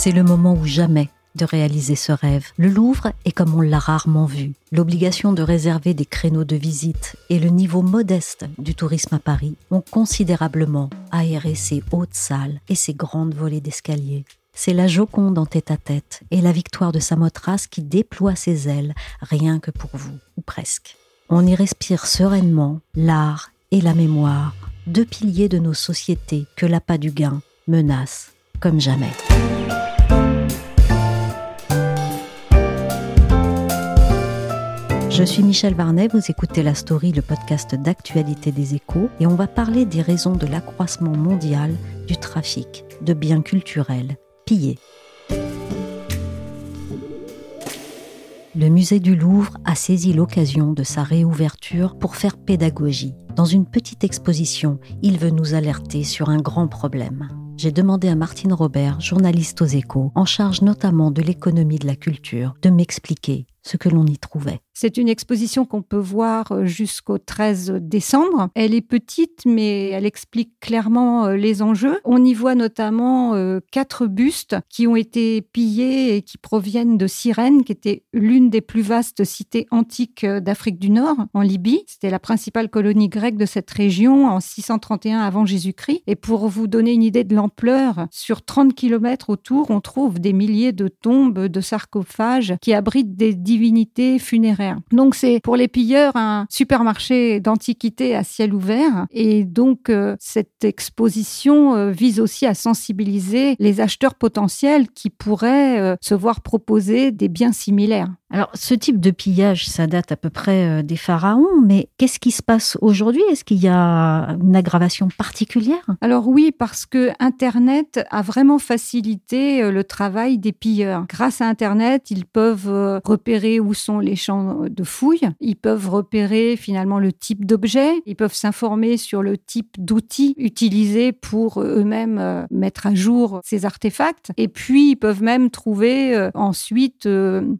C'est le moment ou jamais de réaliser ce rêve. Le Louvre est comme on l'a rarement vu. L'obligation de réserver des créneaux de visite et le niveau modeste du tourisme à Paris ont considérablement aéré ses hautes salles et ses grandes volées d'escalier. C'est la Joconde en tête-à-tête et la victoire de Samothrace qui déploie ses ailes rien que pour vous, ou presque. On y respire sereinement l'art et la mémoire, deux piliers de nos sociétés que l'appât du gain menace comme jamais. Je suis Michel Varnet, vous écoutez La Story, le podcast d'actualité des échos, et on va parler des raisons de l'accroissement mondial du trafic de biens culturels pillés. Le musée du Louvre a saisi l'occasion de sa réouverture pour faire pédagogie. Dans une petite exposition, il veut nous alerter sur un grand problème. J'ai demandé à Martine Robert, journaliste aux échos, en charge notamment de l'économie de la culture, de m'expliquer que l'on y trouvait. C'est une exposition qu'on peut voir euh, jusqu'au 13 décembre. Elle est petite, mais elle explique clairement euh, les enjeux. On y voit notamment euh, quatre bustes qui ont été pillés et qui proviennent de Cyrène, qui était l'une des plus vastes cités antiques d'Afrique du Nord, en Libye. C'était la principale colonie grecque de cette région en 631 avant Jésus-Christ. Et pour vous donner une idée de l'ampleur, sur 30 km autour, on trouve des milliers de tombes, de sarcophages qui abritent des divinités funéraires. Donc c'est pour les pilleurs un supermarché d'antiquités à ciel ouvert. Et donc euh, cette exposition euh, vise aussi à sensibiliser les acheteurs potentiels qui pourraient euh, se voir proposer des biens similaires. Alors, ce type de pillage, ça date à peu près des pharaons, mais qu'est-ce qui se passe aujourd'hui? Est-ce qu'il y a une aggravation particulière? Alors oui, parce que Internet a vraiment facilité le travail des pilleurs. Grâce à Internet, ils peuvent euh, où sont les champs de fouilles, ils peuvent repérer finalement le type d'objet, ils peuvent s'informer sur le type d'outils utilisés pour eux-mêmes mettre à jour ces artefacts, et puis ils peuvent même trouver ensuite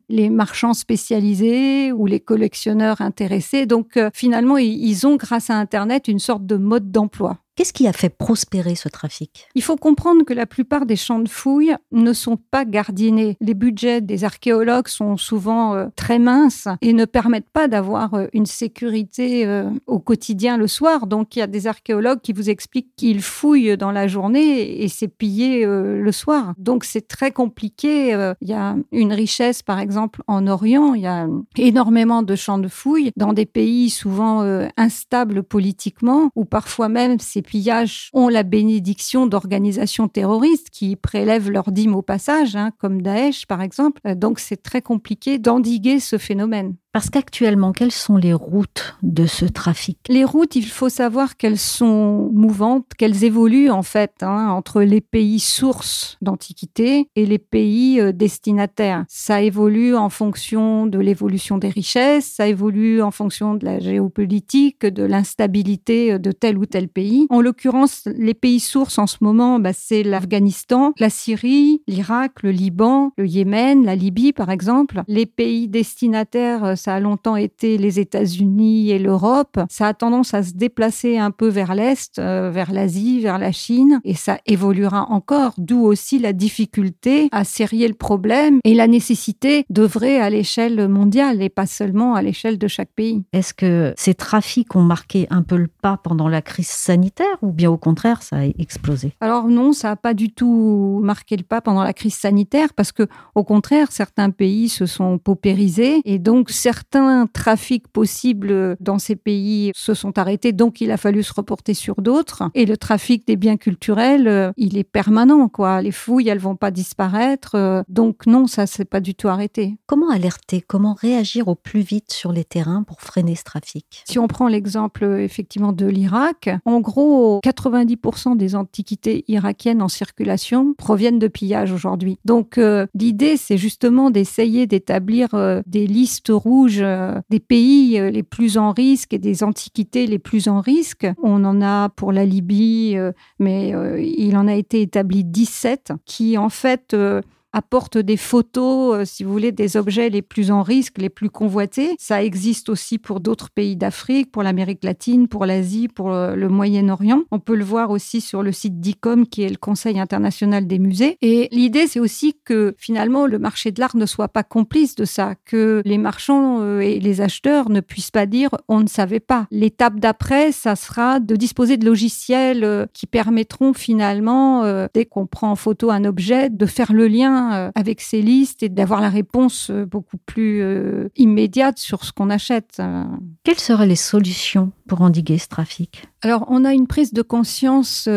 les marchands spécialisés ou les collectionneurs intéressés. Donc euh, finalement, ils ont, grâce à Internet, une sorte de mode d'emploi. Qu'est-ce qui a fait prospérer ce trafic? Il faut comprendre que la plupart des champs de fouilles ne sont pas gardiennés. Les budgets des archéologues sont souvent euh, très minces et ne permettent pas d'avoir euh, une sécurité euh, au quotidien le soir. Donc il y a des archéologues qui vous expliquent qu'ils fouillent dans la journée et c'est pillé le soir. Donc c'est très compliqué. Il y a une richesse, par exemple, en Orient. Il y a énormément de champs de fouilles dans des pays souvent instables politiquement ou parfois même c'est pillages ont la bénédiction d'organisations terroristes qui prélèvent leurs dîmes au passage, hein, comme Daesh par exemple. Euh, donc c'est très compliqué d'endiguer ce phénomène. Parce qu'actuellement, quelles sont les routes de ce trafic? Les routes, il faut savoir qu'elles sont mouvantes, qu'elles évoluent en fait hein, entre les pays sources d'antiquité et les pays euh, destinataires. Ça évolue en fonction de l'évolution des richesses, ça évolue en fonction de la géopolitique, de l'instabilité euh, de tel ou tel pays. En l'occurrence, les pays sources en ce moment, bah, c'est l'Afghanistan, la Syrie, l'Irak, le Liban, le Yémen, la Libye par exemple. Les pays destinataires euh, ça a longtemps été les États-Unis et l'Europe. Ça a tendance à se déplacer un peu vers l'Est, euh, vers l'Asie, vers la Chine, et ça évoluera encore, d'où aussi la difficulté à serrer le problème et la nécessité d'œuvrer à l'échelle mondiale et pas seulement à l'échelle de chaque pays. Est-ce que ces trafics ont marqué un peu le pas pendant la crise sanitaire ou bien au contraire ça a explosé? Alors non, ça n'a pas du tout marqué le pas pendant la crise sanitaire parce que au contraire certains pays se sont paupérisés et donc certains trafics possibles dans ces pays se sont arrêtés, donc il a fallu se reporter sur d'autres. Et le trafic des biens culturels, euh, il est permanent, quoi. Les fouilles, elles vont pas disparaître. Euh, donc non, ça s'est pas du tout arrêté. Comment alerter? Comment réagir au plus vite sur les terrains pour freiner ce trafic? Si on prend l'exemple effectivement de l'Irak, en gros, 90% des antiquités irakiennes en circulation proviennent de pillages aujourd'hui. Donc euh, l'idée, c'est justement d'essayer d'établir des listes rouges des pays les plus en risque et des antiquités les plus en risque. On en a pour la Libye, euh, mais euh, il en a été établi 17 qui, en fait, euh, apporte des photos, euh, si vous voulez, des objets les plus en risque, les plus convoités. Ça existe aussi pour d'autres pays d'Afrique, pour l'Amérique latine, pour l'Asie, pour euh, le Moyen-Orient. On peut le voir aussi sur le site DICOM, qui est le Conseil international des musées. Et l'idée, c'est aussi que finalement, le marché de l'art ne soit pas complice de ça, que les marchands euh, et les acheteurs ne puissent pas dire on ne savait pas. L'étape d'après, ça sera de disposer de logiciels qui permettront finalement, dès qu'on prend en photo un objet, de faire le lien euh, avec ces listes et d'avoir la réponse euh, beaucoup plus euh, immédiate sur ce qu'on achète. Quelles seraient les solutions pour endiguer ce trafic? Alors, on a une prise de conscience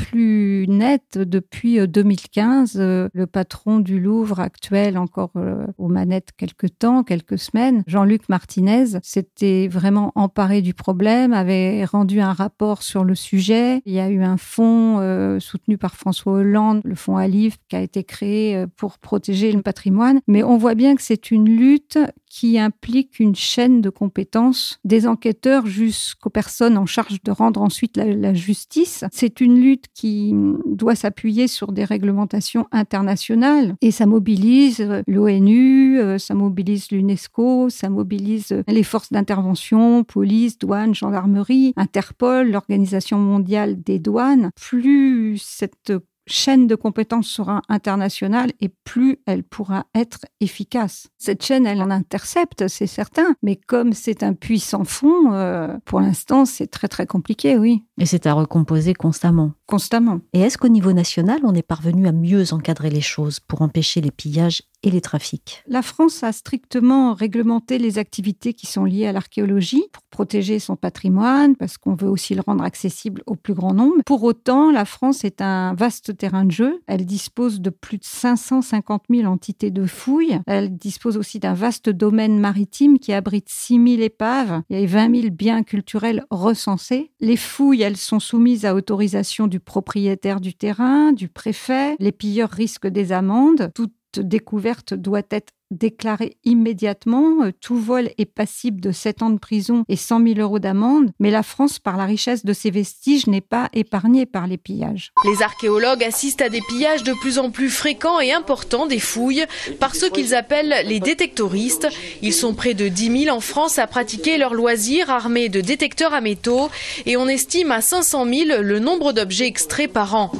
plus nette depuis 2015. Euh, euh, le patron du Louvre actuel, encore euh, aux manettes quelques temps, quelques semaines, Jean-Luc Martinez, s'était vraiment emparé du problème, avait rendu un rapport sur le sujet. Il y a eu un fonds soutenu par François Hollande, le fonds Alif, qui a été créé pour protéger le patrimoine. Mais on voit bien que c'est une lutte qui implique une chaîne de compétences des enquêteurs jusqu'aux personnes en charge de rendre ensuite la, justice. C'est une lutte qui doit s'appuyer sur des réglementations internationales et ça mobilise l'ONU, euh, ça mobilise l'UNESCO, ça mobilise les forces d'intervention, police, douane, gendarmerie, Interpol, l'Organisation mondiale des douanes. Plus cette chaîne de compétences sera internationale et plus elle pourra être efficace. Cette chaîne, elle en intercepte, c'est certain, mais comme c'est un puissant fond, euh, pour l'instant, c'est très très compliqué, oui. Et c'est à recomposer constamment. Constamment. Et est-ce qu'au niveau national, on est parvenu à mieux encadrer les choses pour empêcher les pillages et les trafics. La France a strictement réglementé les activités qui sont liées à l'archéologie pour protéger son patrimoine, parce qu'on veut aussi le rendre accessible au plus grand nombre. Pour autant, la France est un vaste terrain de jeu. Elle dispose de plus de 550 000 entités de fouilles. Elle dispose aussi d'un vaste domaine maritime qui abrite 6 000 épaves. A 20 000 biens culturels recensés. Les fouilles, elles sont soumises à autorisation du propriétaire du terrain, du préfet. Les pilleurs risquent des amendes. Tout découverte doit être déclarée immédiatement. Euh, tout vol est passible de 7 ans de prison et 100 000 euros d'amende. Mais la France, par la richesse de ses vestiges, n'est pas épargnée par les pillages. Les archéologues assistent à des pillages de plus en plus fréquents et importants des fouilles par ceux qu'ils appellent les détectoristes. Ils sont près de 10 000 en France à pratiquer leur loisir armés de détecteurs à métaux et on estime à 500 000 le nombre d'objets extraits par an.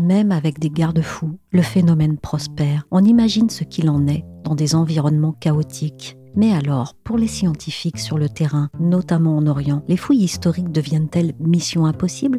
Même avec des garde-fous, le phénomène prospère. On imagine ce qu'il en est dans des environnements chaotiques. Mais alors, pour les scientifiques sur le terrain, notamment en Orient, les fouilles historiques deviennent-elles mission impossible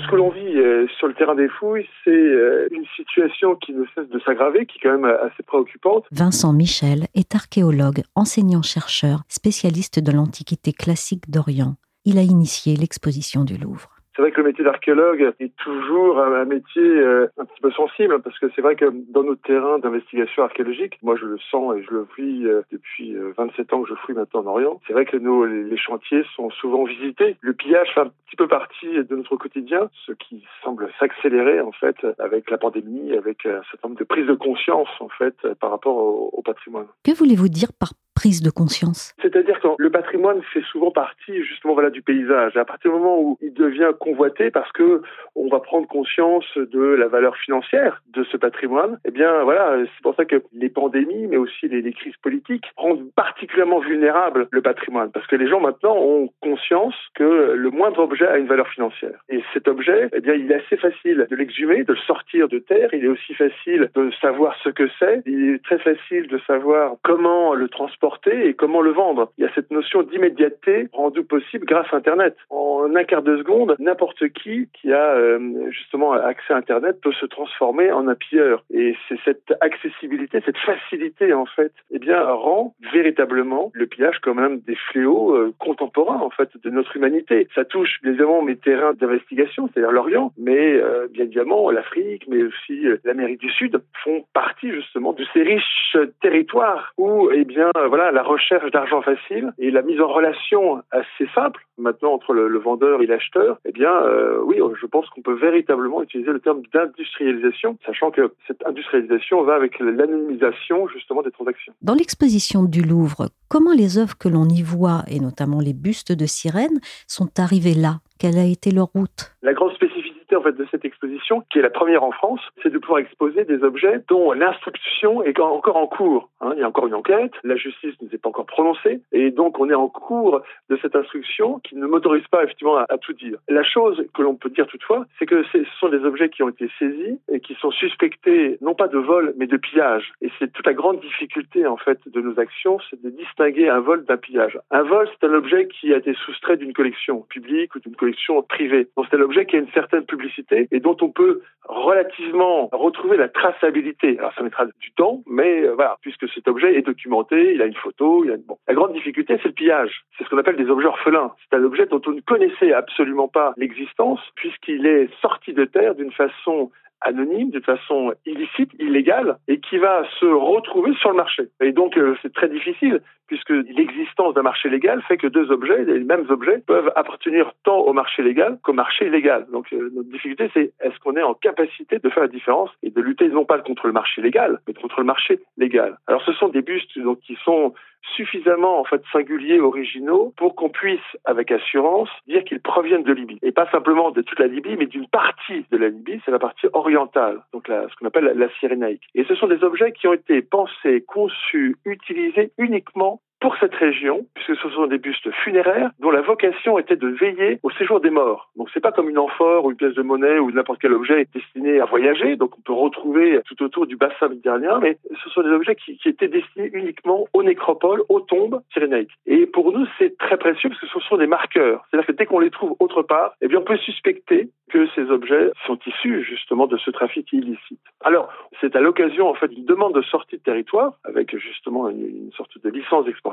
ce que l'on vit euh, sur le terrain des fouilles, c'est euh, une situation qui ne cesse de s'aggraver, qui est quand même assez préoccupante. Vincent Michel est archéologue, enseignant-chercheur, spécialiste de l'Antiquité classique d'Orient. Il a initié l'exposition du Louvre. C'est vrai que le métier d'archéologue est toujours un, métier euh, un petit peu sensible, hein, parce que c'est vrai que dans nos terrains d'investigation archéologique, moi je le sens et je le vis euh, depuis 27 euh, ans que je fouille maintenant en Orient, c'est vrai que nos, les chantiers sont souvent visités. Le pillage fait un petit peu partie de notre quotidien, ce qui semble s'accélérer en fait avec la pandémie, avec un certain nombre de prises de conscience en fait par rapport au, au patrimoine. Que voulez-vous dire par de conscience C'est-à-dire que le patrimoine fait souvent partie justement voilà du paysage. À partir du moment où il devient convoité parce que on va prendre conscience de la valeur financière de ce patrimoine, eh bien voilà, c'est pour ça que les pandémies, mais aussi les, crises politiques rendent particulièrement vulnérable le patrimoine parce que les gens maintenant ont conscience que le moindre objet a une valeur financière. Et cet objet, eh bien, il est assez facile de l'exhumer, de le sortir de terre. Il est aussi facile de savoir ce que c'est. Il est très facile de savoir comment le transporter et comment le vendre. Il y a cette notion d'immédiateté rendue possible grâce à Internet. En un quart de seconde, n'importe qui qui a euh, justement accès à Internet peut se transformer en un pilleur. Et c'est cette accessibilité, cette facilité en fait, eh bien rend véritablement le pillage comme un des fléaux euh, contemporains en fait de notre humanité. Ça touche bien évidemment mes terrains d'investigation, c'est-à-dire l'Orient, mais euh, bien évidemment l'Afrique, mais aussi l'Amérique du Sud font partie justement de ces riches territoires où eh bien voilà la recherche d'argent facile et la mise en relation assez simple maintenant entre le, vendeur et l'acheteur, eh bien, euh, oui, je pense qu'on peut véritablement utiliser le terme d'industrialisation, sachant que cette industrialisation va avec l'anonymisation justement des transactions. Dans l'exposition du Louvre, comment les œuvres que l'on y voit, et notamment les bustes de sirènes, sont arrivées là? Quelle a été leur route? La grande spécificité en fait de cette exposition, qui est la première en France, c'est de pouvoir exposer des objets dont l'instruction est encore en cours. Hein. Il y a encore une enquête, la justice ne s'est pas encore prononcée, et donc on est en cours de cette instruction qui ne m'autorise pas effectivement à, tout dire. La chose que l'on peut dire toutefois, c'est que ce sont des objets qui ont été saisis et qui sont suspectés non pas de vol mais de pillage. Et c'est toute la grande difficulté en fait de nos actions, c'est de distinguer un vol d'un pillage. Un vol, c'est un objet qui a été soustrait d'une collection publique ou d'une collection privée. Donc c'est un objet qui a une certaine publicité et dont on peut relativement retrouver la traçabilité. Alors ça mettra du temps, mais euh, voilà, puisque cet objet est documenté, il a une photo, il a une... bon. La grande difficulté, c'est le pillage. C'est ce qu'on appelle des objets orphelins. C'est un objet dont on ne connaissait absolument pas l'existence, puisqu'il est sorti de terre d'une façon anonyme, de façon illicite, illégale, et qui va se retrouver sur le marché. Et donc, euh, c'est très difficile, puisque l'existence d'un marché légal fait que deux objets, les mêmes objets, peuvent appartenir tant au marché légal qu'au marché illégal. Donc, euh, notre difficulté, c'est est-ce qu'on est en capacité de faire la différence et de lutter non pas contre le marché légal, mais contre le marché légal. Alors, ce sont des bustes donc, qui sont suffisamment en fait singuliers, originaux, pour qu'on puisse, avec assurance, dire qu'ils proviennent de Libye. Et pas simplement de toute la Libye, mais d'une partie de la Libye, c'est la partie orientale, donc ce qu'on appelle la Cyrénaïque. Et ce sont des objets qui ont été pensés, conçus, utilisés uniquement pour cette région, puisque ce sont des bustes funéraires dont la vocation était de veiller au séjour des morts. Donc c'est pas comme une amphore ou une pièce de monnaie ou n'importe quel objet destiné à voyager, donc on peut retrouver tout autour du bassin méditerranéen, mais ce sont des objets qui, étaient destinés uniquement aux nécropoles, aux tombes cyrénaïques. Et pour nous, c'est très précieux parce que ce sont des marqueurs. C'est-à-dire que dès qu'on les trouve autre part, eh bien on peut suspecter que ces objets sont issus justement de ce trafic illicite. Alors, c'est à l'occasion en fait d'une demande de sortie de territoire, avec justement une, sorte de licence d'exportation,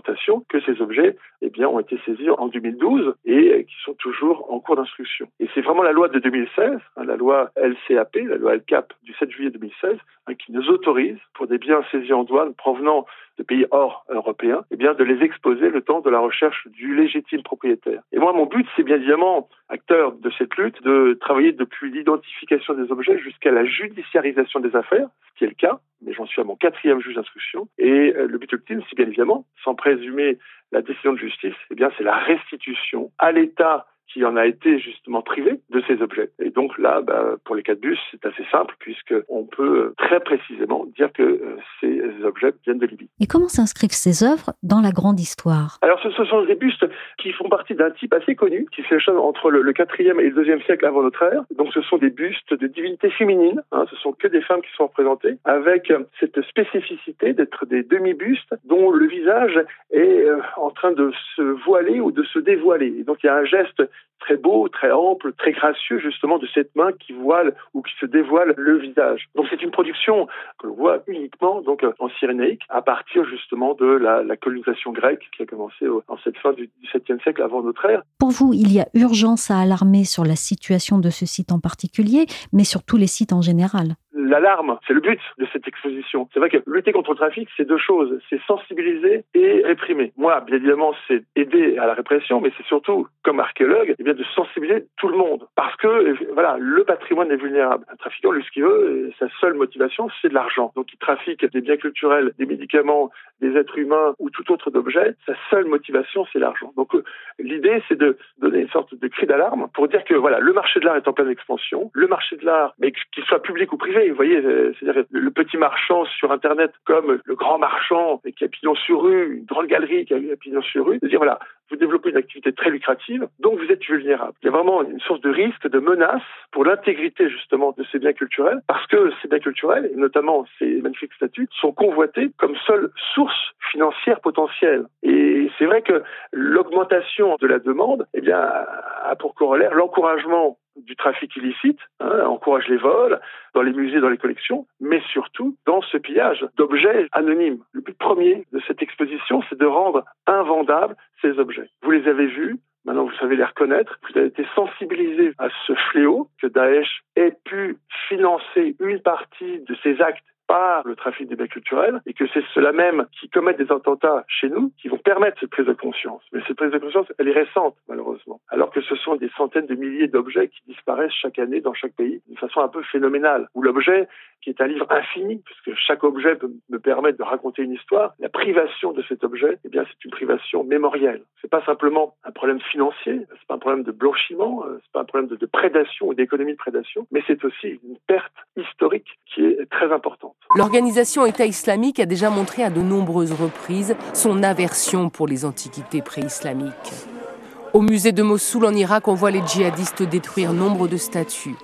que ces objets eh bien, ont été saisis en 2012 et qui sont toujours en cours d'instruction. Et c'est vraiment la loi de 2016, hein, la loi LCAP, la loi LCAP du 7 juillet 2016, hein, qui nous autorise, pour des biens saisis en douane provenant de pays hors européens, eh bien, de les exposer le temps de la recherche du légitime propriétaire. Et moi, mon but, c'est bien évidemment, acteur de cette lutte, de travailler depuis l'identification des objets jusqu'à la judiciarisation des affaires, ce qui est le cas, mais j'en suis à mon quatrième juge d'instruction. Et euh, le but ultime, c'est bien évidemment, sans présumer la décision de justice, eh bien, c'est la restitution à l'État qui en a été justement privé de ces objets. Et donc là, bah, pour les quatre bus, c'est assez simple puisqu'on peut très précisément dire que euh, ces objets viennent de Libye. Et comment s'inscrivent ces œuvres dans la grande histoire? Alors ce, sont des bustes qui font partie d'un type assez connu qui s'échelonne entre le, 4e et le 2e siècle avant notre ère. Donc ce sont des bustes de divinités féminines, hein, ce sont que des femmes qui sont représentées, avec cette spécificité d'être des demi-bustes dont le visage est euh, en train de se voiler ou de se dévoiler. Et donc il y a un geste très beau, très ample, très gracieux justement de cette main qui voile ou qui se dévoile le visage. Donc c'est une production que l'on voit uniquement donc en cyrénaïque à partir justement de la, colonisation grecque qui a commencé en cette fin du XVIIe siècle avant notre ère. Pour vous, il y a urgence à alarmer sur la situation de ce site en particulier, mais sur tous les sites en général l'alarme, c'est le but de cette exposition. C'est vrai que lutter contre le trafic, c'est deux choses. C'est sensibiliser et réprimer. Moi, bien évidemment, c'est aider à la répression, mais c'est surtout, comme archéologue, eh bien, de sensibiliser tout le monde. Parce que, voilà, le patrimoine est vulnérable. Un trafiquant, lui, ce qu'il veut, sa seule motivation, c'est de l'argent. Donc, il trafique des biens culturels, des médicaments, des êtres humains ou tout autre d'objet. Sa seule motivation, c'est l'argent. Donc, euh, l'idée, c'est de donner une sorte de cri d'alarme pour dire que, voilà, le marché de l'art est en pleine expansion. Le marché de l'art, mais qu'il soit public ou privé, vous voyez, euh, c'est-à-dire le petit marchand sur Internet comme le grand marchand qui a pignon sur rue, une grande galerie qui a pignon sur rue, de dire voilà, vous développez une activité très lucrative, donc vous êtes vulnérable. Il y a vraiment une source de risque, de menace pour l'intégrité justement de ces biens culturels, parce que ces biens culturels, et notamment ces magnifiques statues, sont convoités comme seule source financière potentielle. Et c'est vrai que l'augmentation de la demande, eh bien, a pour corollaire l'encouragement du trafic illicite, hein, encourage les vols dans les musées, dans les collections, mais surtout dans ce pillage d'objets anonymes. Le but premier de cette exposition, c'est de rendre invendables ces objets. Vous les avez vus, Maintenant, vous savez les reconnaître. Vous avez été sensibilisé à ce fléau que Daesh ait pu financer une partie de ses actes par le trafic des biens culturels et que c'est ceux-là même qui commettent des attentats chez nous qui vont permettre cette prise de conscience. Mais cette prise de conscience, elle est récente, malheureusement. Alors que ce sont des centaines de milliers d'objets qui disparaissent chaque année dans chaque pays d'une façon un peu phénoménale. Où l'objet, qui est un livre infini, puisque chaque objet peut me permettre de raconter une histoire, la privation de cet objet, eh bien, c'est une privation mémorielle. C'est pas simplement un problème financier, c'est pas un problème de blanchiment, euh, c'est pas un problème de, de prédation ou d'économie de prédation, mais c'est aussi une perte historique qui est très importante. L'organisation État islamique a déjà montré à de nombreuses reprises son aversion pour les antiquités préislamiques. Au musée de Mossoul en Irak, on voit les djihadistes détruire nombre de statues.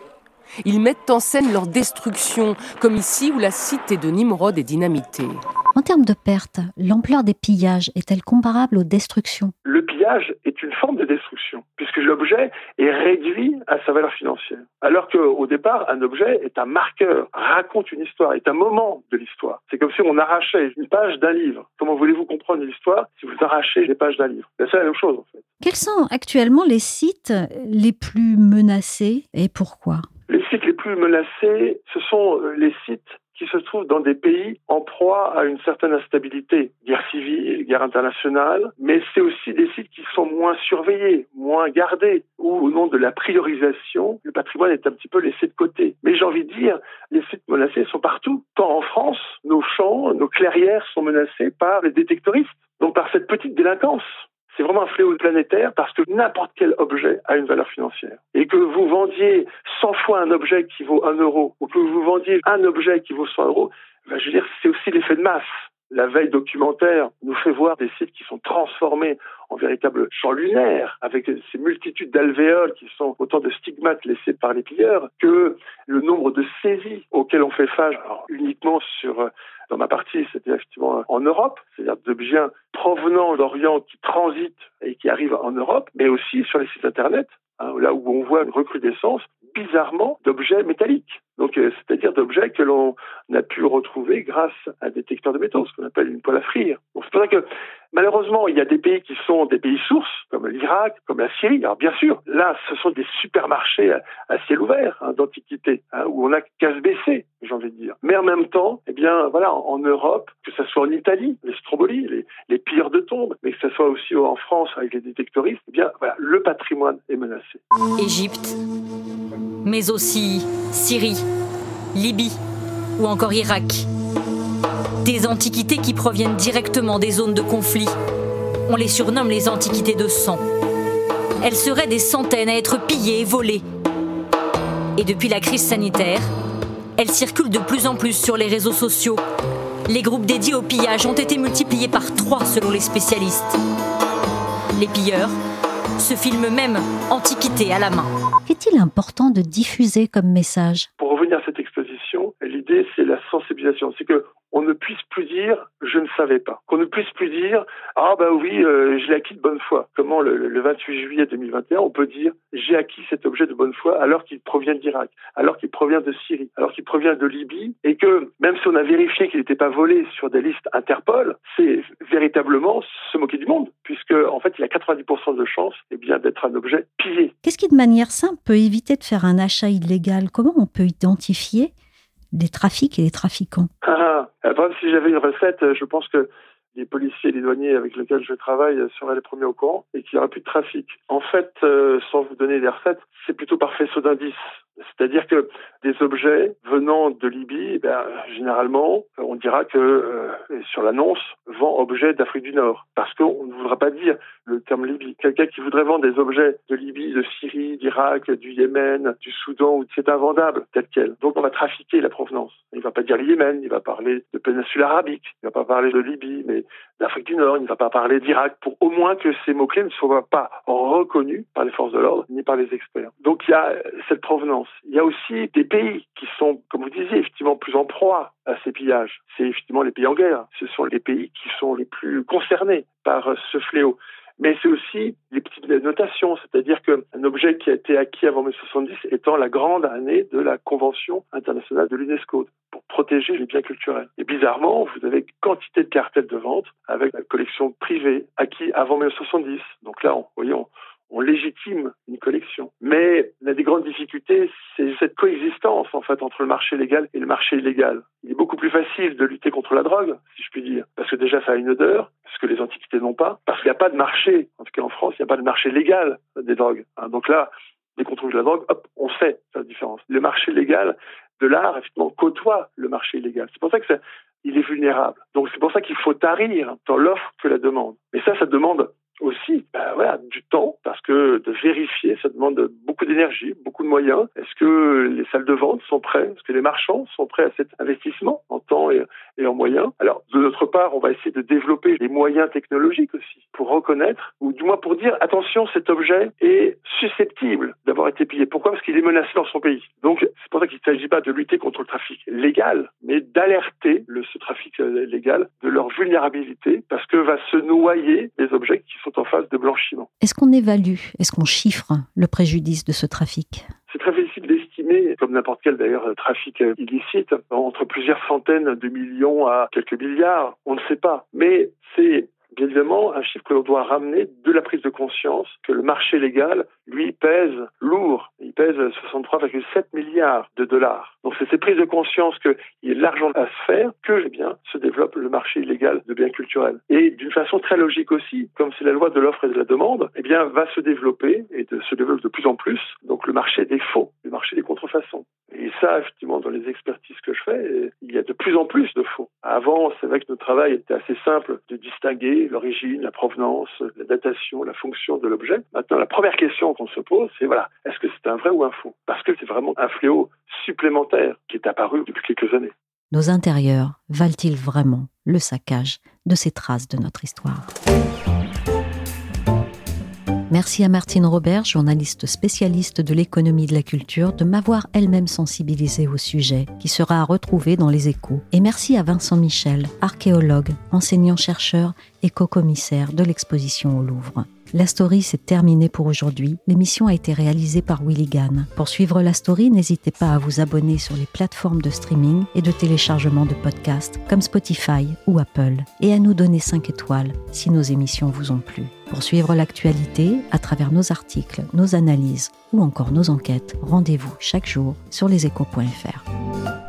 Ils mettent en scène leur destruction, comme ici où la cité de Nimrod est dynamitée. En termes de pertes, l'ampleur des pillages est-elle comparable aux destructions? Le pillage est une forme de destruction, puisque l'objet est réduit à sa valeur financière. Alors qu'au départ, un objet est un marqueur, raconte une histoire, est un moment de l'histoire. C'est comme si on arrachait une page d'un livre. Comment voulez-vous comprendre l'histoire si vous arrachez les pages d'un livre? C'est la même chose, en fait. Quels sont actuellement les sites les plus menacés et pourquoi? Les sites les plus menacés, ce sont euh, les sites qui se trouvent dans des pays en proie à une certaine instabilité, guerre civile, guerre internationale, mais c'est aussi des sites qui sont moins surveillés, moins gardés, où au nom de la priorisation, le patrimoine est un petit peu laissé de côté. Mais j'ai envie de dire, les sites menacés sont partout. Tant en France, nos champs, nos clairières sont menacés par les détectoristes, donc par cette petite délinquance c'est vraiment un fléau planétaire parce que n'importe quel objet a une valeur financière. Et que vous vendiez 100 fois un objet qui vaut 1 euro ou que vous vendiez un objet qui vaut 100 euros, ben, je veux dire, c'est aussi l'effet de masse. La veille documentaire nous fait voir des sites qui sont transformés en véritables champs lunaires, avec ces multitudes d'alvéoles qui sont autant de stigmates laissés par les pilleurs, que le nombre de saisies auxquelles on fait face uniquement sur dans ma partie, c'était effectivement en Europe, c'est-à-dire de biens provenant d'Orient qui transitent et qui arrivent en Europe, mais aussi sur les sites Internet, hein, là où on voit une recrudescence bizarrement d'objets métalliques. Donc, euh, c'est-à-dire d'objets que l'on a pu retrouver grâce à un détecteur de métaux, ce qu'on appelle une poêle à frire. c'est pour ça que, malheureusement, il y a des pays qui sont des pays sources, comme l'Irak, comme la Syrie. Alors, bien sûr, là, ce sont des supermarchés à, ciel ouvert hein, d'antiquité, hein, où on a qu'à se baisser, j'ai envie de dire. Mais en même temps, eh bien, voilà, en, Europe, que ce soit en Italie, les strombolies, les, les pires de tombes, mais que ce soit aussi en France avec les détectoristes, eh bien, le patrimoine est menacé. Égypte, mais aussi Syrie, Libye ou encore Irak. Des antiquités qui proviennent directement des zones de conflit. On les surnomme les antiquités de sang. Elles seraient des centaines à être pillées et volées. Et depuis la crise sanitaire, elles circulent de plus en plus sur les réseaux sociaux. Les groupes dédiés au pillage ont été multipliés par trois selon les spécialistes. Les pilleurs se filment même antiquités à la main. Qu'est-il important de diffuser comme message? Pour revenir à cette exposition, l'idée c'est la sensibilisation. C'est que on ne puisse plus dire je ne savais pas, qu'on ne puisse plus dire ah bah oui euh, je l'ai acquis de bonne foi. Comment le, 28 juillet 2021 on peut dire j'ai acquis cet objet de bonne foi alors qu'il provient d'Irak, alors qu'il provient de Syrie, alors qu'il provient de Libye et que même si on a vérifié qu'il n'était pas volé sur des listes Interpol, c'est véritablement se moquer du monde puisque en fait il a 90% de chances eh d'être un objet pillé. Qu'est-ce qui de manière simple peut éviter de faire un achat illégal? Comment on peut identifier les trafics et les trafiquants ah, ah. si j'avais une recette, je pense que les policiers et les douaniers avec lesquels je travaille seraient les premiers au courant et qu'il n'y aura plus de trafic. En fait, euh, sans vous donner des recettes, c'est plutôt par faisceau d'indices. C'est-à-dire que des objets venant de Libye, eh généralement, on dira que euh, sur l'annonce, vend objet d'Afrique du Nord. Parce qu'on ne voudra pas dire le terme Libye. Quelqu'un qui voudrait vendre des objets de Libye, de Syrie, d'Irak, du Yémen, du Soudan, c'est invendable tel quel. Donc on va trafiquer la provenance. Il ne va pas dire le Yémen, il va parler de péninsule arabique, il ne va pas parler de Libye, mais d'Afrique du Nord, il ne va pas parler d'Irak, pour au moins que ces mots-clés ne soient pas reconnus par les forces de l'ordre ni par les experts. Donc il y a cette provenance. Il y a aussi des pays qui sont, comme vous disiez, effectivement plus en proie à ces pillages. C'est effectivement les pays en guerre. Ce sont les pays qui sont les plus concernés par ce fléau mais c'est aussi les petites notations, c'est-à-dire qu'un objet qui a été acquis avant 1970 étant la grande année de la Convention internationale de l'UNESCO pour protéger les biens culturels. Et bizarrement, vous avez quantité de cartels de vente avec la collection privée acquis avant 1970. Donc là, on légitime une collection. Mais la des grandes difficultés, c'est cette coexistence en fait entre le marché légal et le marché illégal. Il est beaucoup plus facile de lutter contre la drogue, si je puis dire, parce que déjà ça a une odeur, parce que les antiquités n'ont pas, parce qu'il n'y a pas de marché. En tout cas en France, il n'y a pas de marché légal des drogues. Hein. Donc là, dès qu'on trouve la drogue, hop, on sait la différence. Le marché légal de l'art, effectivement, côtoie le marché illégal. C'est pour ça que il est vulnérable. Donc c'est pour ça qu'il faut tarir dans l'offre que la demande. Mais ça, ça demande aussi ben voilà, du temps parce que de vérifier, ça demande beaucoup d'énergie, beaucoup de moyens. Est-ce que les salles de vente sont prêtes? Est-ce que les marchands sont prêts à cet investissement en temps et, en moyens? Alors, de notre part, on va essayer de développer les moyens technologiques aussi pour reconnaître, ou du moins pour dire, attention, cet objet est susceptible d'avoir été pillé. Pourquoi? Parce qu'il est menacé dans son pays. Donc, c'est pour ça qu'il ne s'agit pas de lutter contre le trafic légal, mais d'alerter le, ce trafic légal de leur vulnérabilité, parce que va se noyer des objets qui sont en phase de blanchiment. Est-ce qu'on évalue, est-ce qu'on chiffre le préjudice de ce trafic? C'est très difficile d'estimer, comme n'importe quel d'ailleurs trafic illicite, entre plusieurs centaines de millions à quelques milliards, on ne sait pas. Mais c'est bien évidemment un chiffre que l'on doit ramener de la prise de conscience que le marché légal, lui, pèse lourd. Il pèse 63,7 milliards de dollars. Donc c'est ces prises de conscience qu'il y a de l'argent à se faire que eh bien, se développe le marché illégal de biens culturels. Et d'une façon très logique aussi, comme c'est la loi de l'offre et de la demande, eh bien, va se développer et se développe de plus en plus, donc le marché des faux, le marché des contrefaçons. Et ça, effectivement, dans les expertises que je fais, il y a de plus en plus de faux. Avant, c'est vrai que notre travail était assez simple de distinguer l'origine, la provenance, la datation, la fonction de l'objet. Maintenant, la première question qu'on se pose, c'est voilà, est-ce que c'est un vrai ou un faux? Parce que c'est vraiment un fléau supplémentaire qui est apparu depuis quelques années. Nos intérieurs valent-ils vraiment le saccage de ces traces de notre histoire? Merci à Martine Robert, journaliste spécialiste de l'économie de la culture, de m'avoir elle-même sensibilisée au sujet, qui sera à retrouver dans les échos. Et merci à Vincent Michel, archéologue, enseignant-chercheur et co-commissaire de l'exposition au Louvre. La story s'est terminée pour aujourd'hui. L'émission a été réalisée par Willy Gann. Pour suivre la story, n'hésitez pas à vous abonner sur les plateformes de streaming et de téléchargement de podcasts comme Spotify ou Apple et à nous donner 5 étoiles si nos émissions vous ont plu. Pour suivre l'actualité à travers nos articles, nos analyses ou encore nos enquêtes, rendez-vous chaque jour sur leséchos.fr.